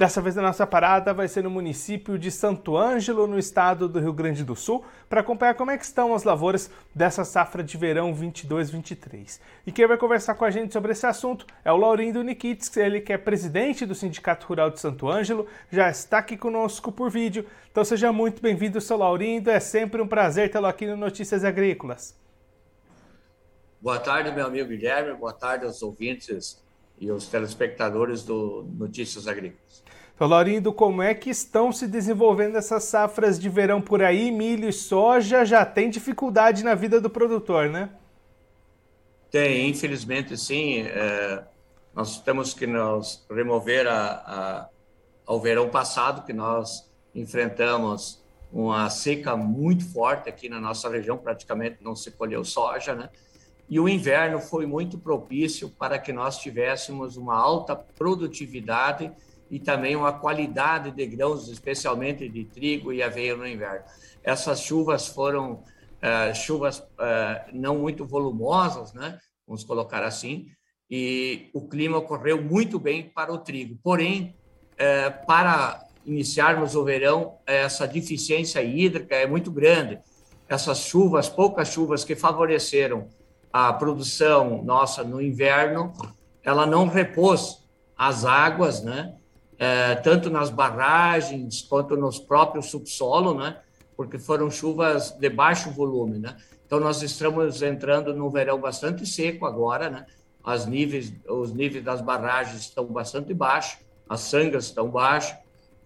Dessa vez a nossa parada vai ser no município de Santo Ângelo, no estado do Rio Grande do Sul, para acompanhar como é que estão as lavouras dessa safra de verão 22-23. E quem vai conversar com a gente sobre esse assunto é o Laurindo Nikits, ele que é presidente do Sindicato Rural de Santo Ângelo, já está aqui conosco por vídeo. Então seja muito bem-vindo, seu Laurindo, é sempre um prazer tê-lo aqui no Notícias Agrícolas. Boa tarde, meu amigo Guilherme. Boa tarde aos ouvintes e aos telespectadores do Notícias Agrícolas. Então, Laurindo, como é que estão se desenvolvendo essas safras de verão por aí? Milho e soja já tem dificuldade na vida do produtor, né? Tem, infelizmente sim. É, nós temos que nos remover a, a, ao verão passado, que nós enfrentamos uma seca muito forte aqui na nossa região, praticamente não se colheu soja, né? E o inverno foi muito propício para que nós tivéssemos uma alta produtividade e também uma qualidade de grãos, especialmente de trigo e aveia no inverno. Essas chuvas foram uh, chuvas uh, não muito volumosas, né? vamos colocar assim, e o clima ocorreu muito bem para o trigo. Porém, uh, para iniciarmos o verão, essa deficiência hídrica é muito grande. Essas chuvas, poucas chuvas que favoreceram a produção nossa no inverno, ela não repôs as águas, né? É, tanto nas barragens quanto nos próprios subsolo, né? Porque foram chuvas de baixo volume, né? Então nós estamos entrando num verão bastante seco agora, né? As níveis, os níveis das barragens estão bastante baixos, as sangas estão baixas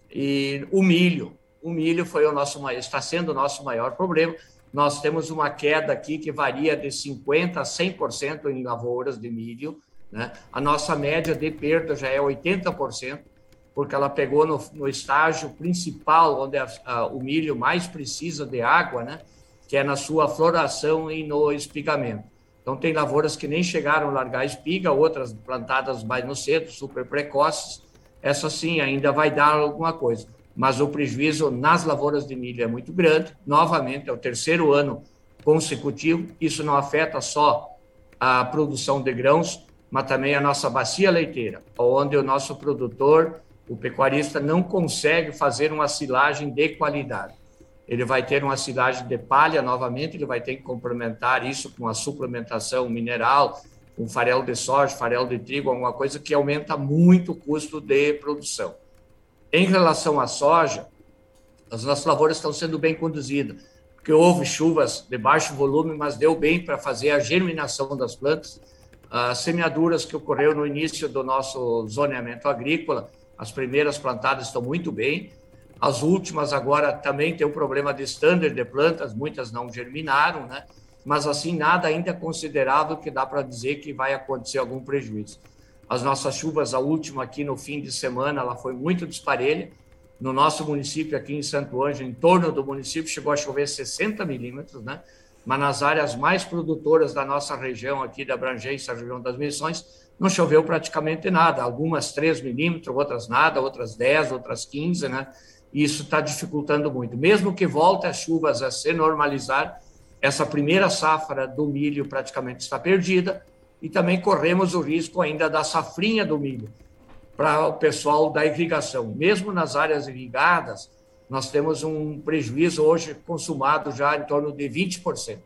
e o milho, o milho foi o nosso está sendo o nosso maior problema nós temos uma queda aqui que varia de 50% a 100% em lavouras de milho. Né? A nossa média de perda já é 80%, porque ela pegou no, no estágio principal, onde a, a, o milho mais precisa de água, né? que é na sua floração e no espigamento. Então, tem lavouras que nem chegaram a largar a espiga, outras plantadas mais no cedo, super precoces. Essa sim ainda vai dar alguma coisa mas o prejuízo nas lavouras de milho é muito grande. Novamente, é o terceiro ano consecutivo. Isso não afeta só a produção de grãos, mas também a nossa bacia leiteira, onde o nosso produtor, o pecuarista, não consegue fazer uma silagem de qualidade. Ele vai ter uma silagem de palha novamente, ele vai ter que complementar isso com a suplementação mineral, com farelo de soja, farelo de trigo, alguma coisa que aumenta muito o custo de produção. Em relação à soja, as nossas lavouras estão sendo bem conduzidas, porque houve chuvas de baixo volume, mas deu bem para fazer a germinação das plantas. As semeaduras que ocorreu no início do nosso zoneamento agrícola, as primeiras plantadas estão muito bem. As últimas agora também tem um problema de standard de plantas, muitas não germinaram, né? Mas assim nada ainda considerável que dá para dizer que vai acontecer algum prejuízo. As nossas chuvas, a última aqui no fim de semana, ela foi muito disparelha. No nosso município, aqui em Santo Ângelo, em torno do município, chegou a chover 60 milímetros, né? Mas nas áreas mais produtoras da nossa região, aqui da abrangência, região das Missões, não choveu praticamente nada. Algumas 3 milímetros, outras nada, outras 10, outras 15, né? E isso está dificultando muito. Mesmo que volte as chuvas a se normalizar, essa primeira safra do milho praticamente está perdida e também corremos o risco ainda da safrinha do milho para o pessoal da irrigação. Mesmo nas áreas irrigadas, nós temos um prejuízo hoje consumado já em torno de 20%,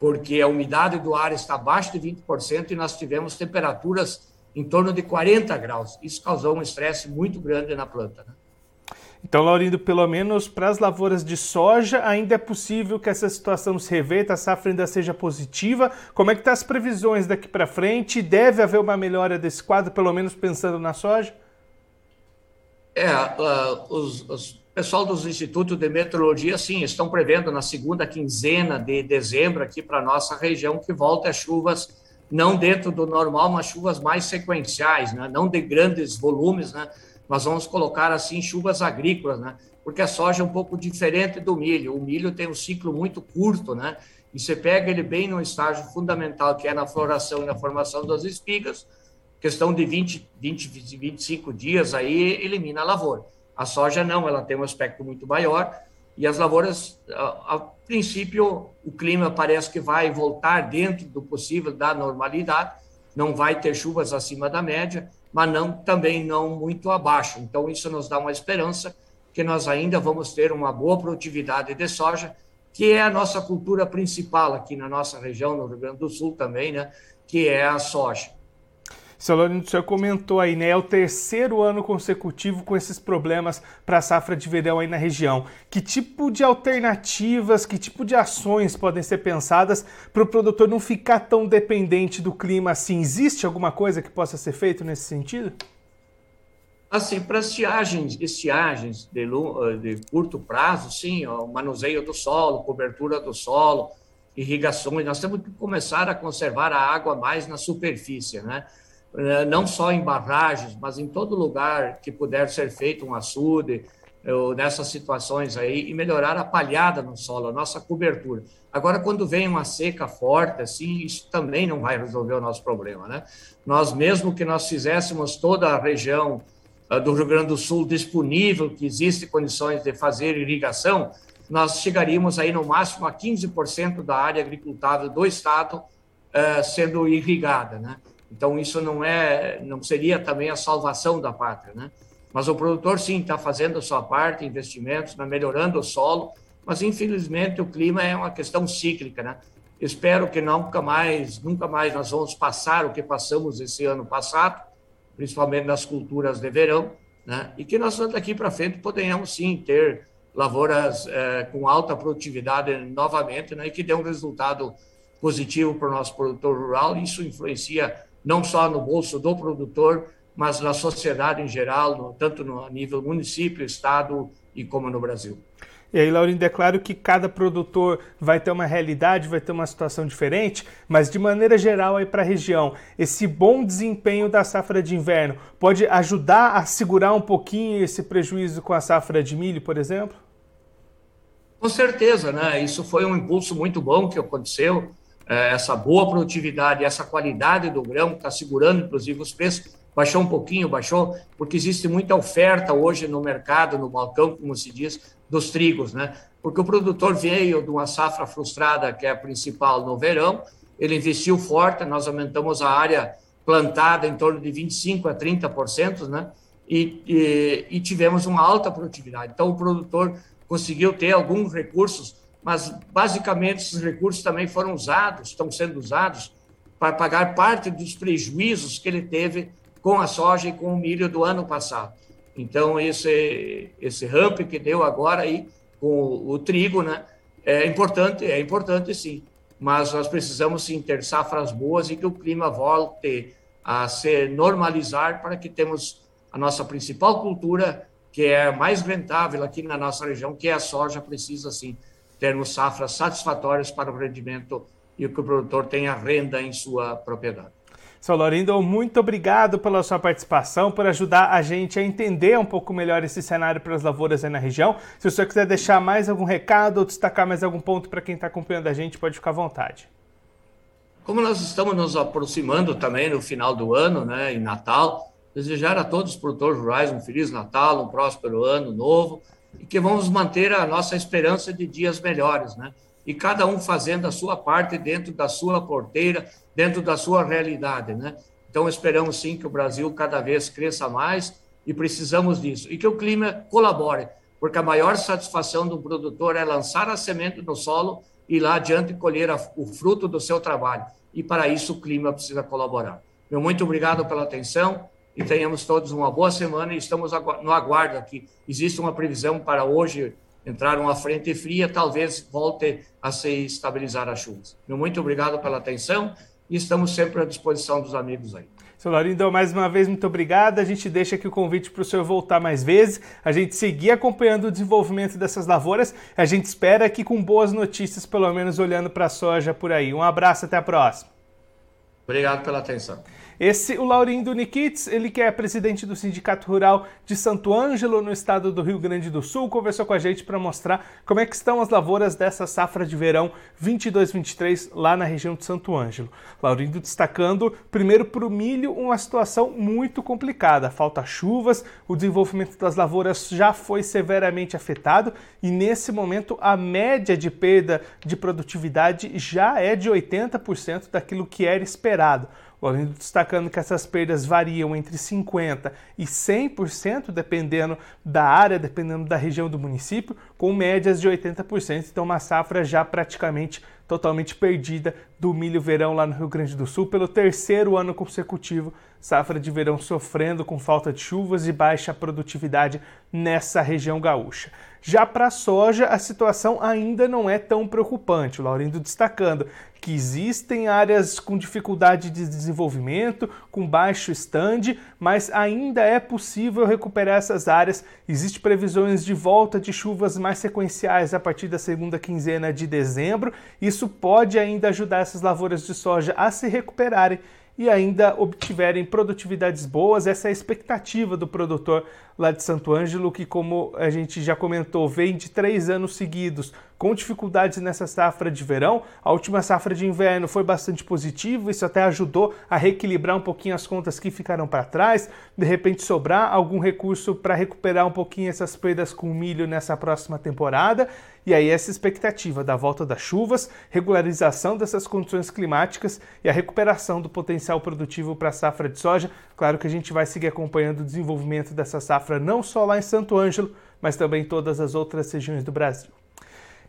porque a umidade do ar está abaixo de 20% e nós tivemos temperaturas em torno de 40 graus. Isso causou um estresse muito grande na planta. Né? Então, Laurindo, pelo menos para as lavouras de soja, ainda é possível que essa situação se reverta, a safra ainda seja positiva. Como é que estão tá as previsões daqui para frente? Deve haver uma melhora desse quadro, pelo menos pensando na soja? É, uh, os, os pessoal dos institutos de meteorologia, sim, estão prevendo na segunda quinzena de dezembro aqui para nossa região que volte as chuvas não dentro do normal, mas chuvas mais sequenciais, né? não de grandes volumes, né? Nós vamos colocar assim chuvas agrícolas, né? Porque a soja é um pouco diferente do milho. O milho tem um ciclo muito curto, né? E você pega ele bem no estágio fundamental, que é na floração e na formação das espigas, questão de 20, 20, 25 dias aí elimina a lavoura. A soja não, ela tem um aspecto muito maior e as lavouras, a, a princípio, o clima parece que vai voltar dentro do possível da normalidade, não vai ter chuvas acima da média, mas não também não muito abaixo. Então isso nos dá uma esperança que nós ainda vamos ter uma boa produtividade de soja, que é a nossa cultura principal aqui na nossa região, no Rio Grande do Sul também, né, que é a soja. Lourenço, o senhor comentou aí, né? É o terceiro ano consecutivo com esses problemas para a safra de verão aí na região. Que tipo de alternativas, que tipo de ações podem ser pensadas para o produtor não ficar tão dependente do clima assim? Existe alguma coisa que possa ser feito nesse sentido? Assim, para estiagens, estiagens de, de curto prazo, sim, ó, manuseio do solo, cobertura do solo, irrigações, nós temos que começar a conservar a água mais na superfície, né? Eh, não só em barragens, mas em todo lugar que puder ser feito um açude, ou nessas situações aí, e melhorar a palhada no solo, a nossa cobertura. Agora, quando vem uma seca forte, assim, isso também não vai resolver o nosso problema, né? Nós, mesmo que nós fizéssemos toda a região uh, do Rio Grande do Sul disponível, que existe condições de fazer irrigação, nós chegaríamos aí no máximo a 15% da área agricultável do estado uh, sendo irrigada, né? Então, isso não é, não seria também a salvação da pátria, né? Mas o produtor, sim, está fazendo a sua parte, investimentos, né, melhorando o solo, mas infelizmente o clima é uma questão cíclica, né? Espero que nunca mais, nunca mais nós vamos passar o que passamos esse ano passado, principalmente nas culturas de verão, né? E que nós daqui para frente podemos sim ter lavouras é, com alta produtividade novamente, né? E que dê um resultado positivo para o nosso produtor rural. Isso influencia não só no bolso do produtor, mas na sociedade em geral, no, tanto no nível município, estado e como no Brasil. E aí, Laurindo, é claro que cada produtor vai ter uma realidade, vai ter uma situação diferente, mas de maneira geral aí para a região, esse bom desempenho da safra de inverno pode ajudar a segurar um pouquinho esse prejuízo com a safra de milho, por exemplo? Com certeza, né? Isso foi um impulso muito bom que aconteceu. É, essa boa produtividade, essa qualidade do grão, está segurando, inclusive, os preços. Baixou um pouquinho, baixou, porque existe muita oferta hoje no mercado, no balcão, como se diz, dos trigos, né? Porque o produtor veio de uma safra frustrada, que é a principal no verão, ele investiu forte, nós aumentamos a área plantada em torno de 25% a 30%, né? E, e, e tivemos uma alta produtividade. Então, o produtor conseguiu ter alguns recursos mas basicamente esses recursos também foram usados, estão sendo usados para pagar parte dos prejuízos que ele teve com a soja e com o milho do ano passado. Então esse esse ramp que deu agora aí com o trigo, né, é importante, é importante sim, mas nós precisamos sim ter safras boas e que o clima volte a se normalizar para que temos a nossa principal cultura que é mais rentável aqui na nossa região, que é a soja, precisa sim termos safras satisfatórias para o rendimento e que o produtor tenha renda em sua propriedade. Sr. Lorindo, muito obrigado pela sua participação, por ajudar a gente a entender um pouco melhor esse cenário para as lavouras aí na região. Se o senhor quiser deixar mais algum recado ou destacar mais algum ponto para quem está acompanhando a gente, pode ficar à vontade. Como nós estamos nos aproximando também no final do ano, né, em Natal, desejar a todos os produtores rurais um Feliz Natal, um próspero ano novo e que vamos manter a nossa esperança de dias melhores, né? E cada um fazendo a sua parte dentro da sua porteira, dentro da sua realidade, né? Então esperamos sim que o Brasil cada vez cresça mais e precisamos disso e que o clima colabore, porque a maior satisfação do produtor é lançar a semente no solo e lá adiante colher o fruto do seu trabalho. E para isso o clima precisa colaborar. Meu muito obrigado pela atenção e tenhamos todos uma boa semana e estamos no aguardo aqui. Existe uma previsão para hoje entrar uma frente fria, talvez volte a se estabilizar as chuvas. Muito obrigado pela atenção e estamos sempre à disposição dos amigos aí. Seu Laurindo, mais uma vez, muito obrigado. A gente deixa aqui o convite para o senhor voltar mais vezes, a gente seguir acompanhando o desenvolvimento dessas lavouras. A gente espera aqui com boas notícias, pelo menos olhando para a soja por aí. Um abraço, até a próxima. Obrigado pela atenção. Esse, o Laurindo Nikitz, ele que é presidente do Sindicato Rural de Santo Ângelo, no estado do Rio Grande do Sul, conversou com a gente para mostrar como é que estão as lavouras dessa safra de verão 22-23 lá na região de Santo Ângelo. Laurindo destacando, primeiro para o milho, uma situação muito complicada. Falta chuvas, o desenvolvimento das lavouras já foi severamente afetado e nesse momento a média de perda de produtividade já é de 80% daquilo que era esperado. Além destacando que essas perdas variam entre 50% e 100%, dependendo da área, dependendo da região do município, com médias de 80%. Então, uma safra já praticamente totalmente perdida do milho verão lá no Rio Grande do Sul pelo terceiro ano consecutivo. Safra de verão sofrendo com falta de chuvas e baixa produtividade nessa região gaúcha. Já para a soja, a situação ainda não é tão preocupante. O Laurindo destacando que existem áreas com dificuldade de desenvolvimento, com baixo stand, mas ainda é possível recuperar essas áreas. Existem previsões de volta de chuvas mais sequenciais a partir da segunda quinzena de dezembro. Isso pode ainda ajudar essas lavouras de soja a se recuperarem e ainda obtiverem produtividades boas. Essa é a expectativa do produtor lá de Santo Ângelo, que, como a gente já comentou, vem de três anos seguidos com dificuldades nessa safra de verão. A última safra de inverno foi bastante positiva, isso até ajudou a reequilibrar um pouquinho as contas que ficaram para trás, de repente sobrar algum recurso para recuperar um pouquinho essas perdas com milho nessa próxima temporada. E aí essa expectativa da volta das chuvas, regularização dessas condições climáticas e a recuperação do potencial produtivo para a safra de soja. Claro que a gente vai seguir acompanhando o desenvolvimento dessa safra não só lá em Santo Ângelo, mas também em todas as outras regiões do Brasil.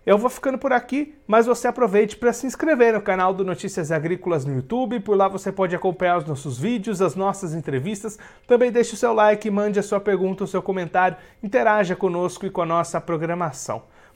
Eu vou ficando por aqui, mas você aproveite para se inscrever no canal do Notícias Agrícolas no YouTube. Por lá você pode acompanhar os nossos vídeos, as nossas entrevistas. Também deixe o seu like, mande a sua pergunta, o seu comentário, interaja conosco e com a nossa programação.